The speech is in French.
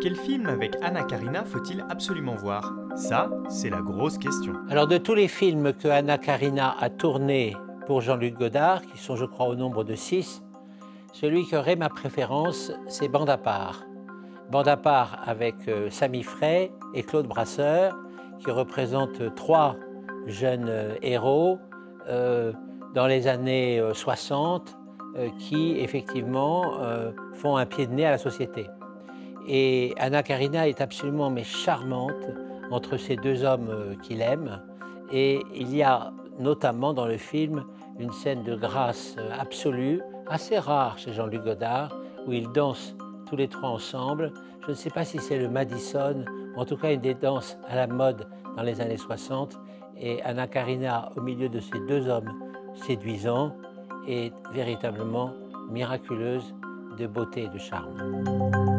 Quel film avec Anna Karina faut-il absolument voir? Ça, c'est la grosse question. Alors de tous les films que Anna Karina a tournés pour Jean-Luc Godard, qui sont je crois au nombre de six, celui qui aurait ma préférence, c'est Bande à part. Bande à part avec euh, Samy Frey et Claude Brasseur, qui représentent trois jeunes euh, héros euh, dans les années 60 qui effectivement font un pied de nez à la société. Et Anna Karina est absolument mais charmante entre ces deux hommes qu'il aime. Et il y a notamment dans le film une scène de grâce absolue, assez rare chez Jean-Luc Godard, où ils dansent tous les trois ensemble. Je ne sais pas si c'est le Madison, en tout cas une des danses à la mode dans les années 60. Et Anna Karina, au milieu de ces deux hommes séduisants, est véritablement miraculeuse de beauté et de charme.